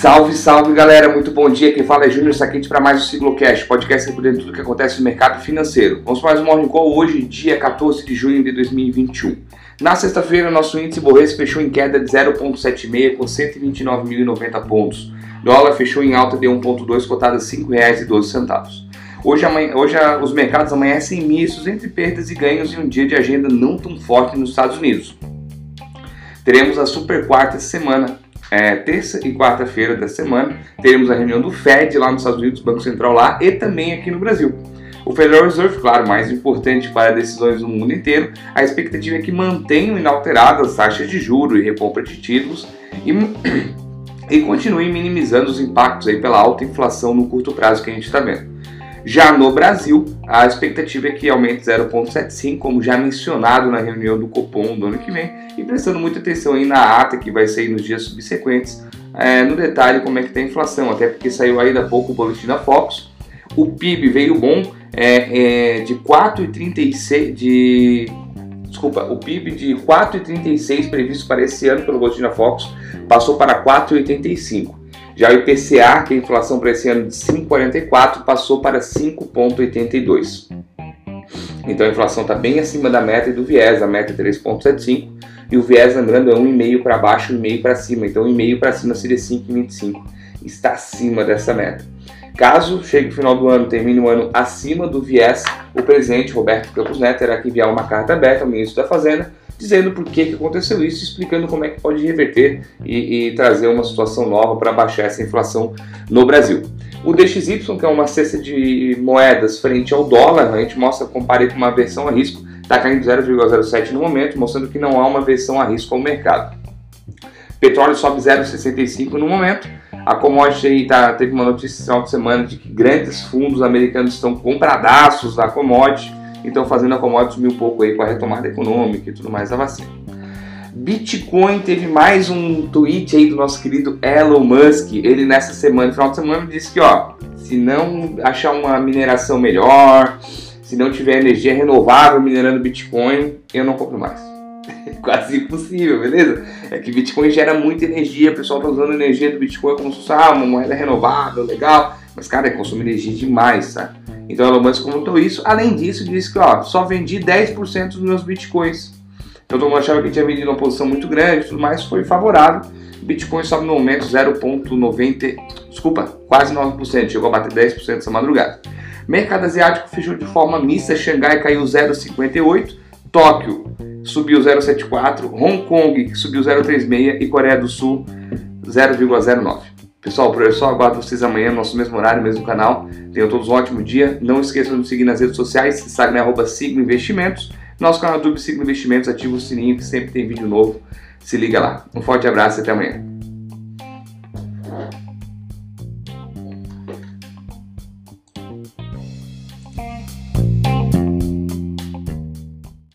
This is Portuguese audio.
Salve, salve galera, muito bom dia. Quem fala é Júnior Saquete para mais um Ciclocast, podcast dentro de tudo que acontece no mercado financeiro. Vamos para mais um Morning Call hoje, dia 14 de junho de 2021. Na sexta-feira, nosso índice Borres fechou em queda de 0,76 com 129.090 pontos. Dólar fechou em alta de 1,2, cotada a R$ 5,12. Hoje, amanhã, hoje os mercados amanhecem mistos entre perdas e ganhos em um dia de agenda não tão forte nos Estados Unidos. Teremos a super quarta semana é, terça e quarta-feira da semana, teremos a reunião do Fed lá nos Estados Unidos, Banco Central lá, e também aqui no Brasil. O Federal Reserve, claro, mais importante para decisões no mundo inteiro, a expectativa é que mantenham inalteradas as taxas de juros e recompra de títulos e, e continuem minimizando os impactos aí pela alta inflação no curto prazo que a gente está vendo. Já no Brasil, a expectativa é que aumente 0,75, como já mencionado na reunião do Copom do ano que vem, e prestando muita atenção aí na ata que vai sair nos dias subsequentes, é, no detalhe como é que está a inflação, até porque saiu ainda há pouco o boletim da Fox. O PIB veio bom, é, é de 4,36 de desculpa, o PIB de 4,36 previsto para esse ano pelo boletim da Fox passou para 4,85. Já o IPCA, que é a inflação para esse ano de 5,44, passou para 5,82. Então a inflação está bem acima da meta e do viés, a meta é 3,75 e o viés, lembrando, é 1,5 para baixo e 1,5 para cima. Então 1,5 para cima seria 5,25. Está acima dessa meta. Caso chegue o final do ano, termine o ano acima do viés, o presidente Roberto Campos Neto terá que enviar uma carta aberta ao ministro da Fazenda dizendo por que, que aconteceu isso, explicando como é que pode reverter e, e trazer uma situação nova para baixar essa inflação no Brasil. O DXY, que é uma cesta de moedas frente ao dólar, a gente mostra, comparei com uma versão a risco, está caindo 0,07 no momento, mostrando que não há uma versão a risco ao mercado. Petróleo sobe 0,65 no momento. A commodity aí tá, teve uma notícia esse final de semana de que grandes fundos americanos estão compradaços da commodity então fazendo a commodity subir um pouco aí com a retomada econômica e tudo mais da vacina. Bitcoin teve mais um tweet aí do nosso querido Elon Musk. Ele nessa semana, final de semana, disse que ó, se não achar uma mineração melhor, se não tiver energia renovável minerando Bitcoin, eu não compro mais. Quase impossível, beleza? É que Bitcoin gera muita energia, o pessoal tá usando a energia do Bitcoin como se fosse ah, uma moeda renovável, legal. Mas, cara, consome energia demais, tá? Então Elon Musk comentou isso. Além disso, disse que ó, só vendi 10% dos meus bitcoins. Então todo mundo achava que tinha vendido uma posição muito grande, tudo mais, foi favorável. Bitcoin sobe no momento 0,90, desculpa, quase 9%, chegou a bater 10% essa madrugada. Mercado asiático fechou de forma mista, Xangai caiu 0,58, Tóquio subiu 0,74, Hong Kong subiu 0,36 e Coreia do Sul 0,09. Pessoal, hoje é só. Aguardo vocês amanhã no nosso mesmo horário, mesmo canal. Tenham todos um ótimo dia. Não esqueçam de nos seguir nas redes sociais. Instagram arroba Sigma Investimentos. Nosso canal do YouTube Sigma Investimentos. Ativa o sininho que sempre tem vídeo novo. Se liga lá. Um forte abraço e até amanhã.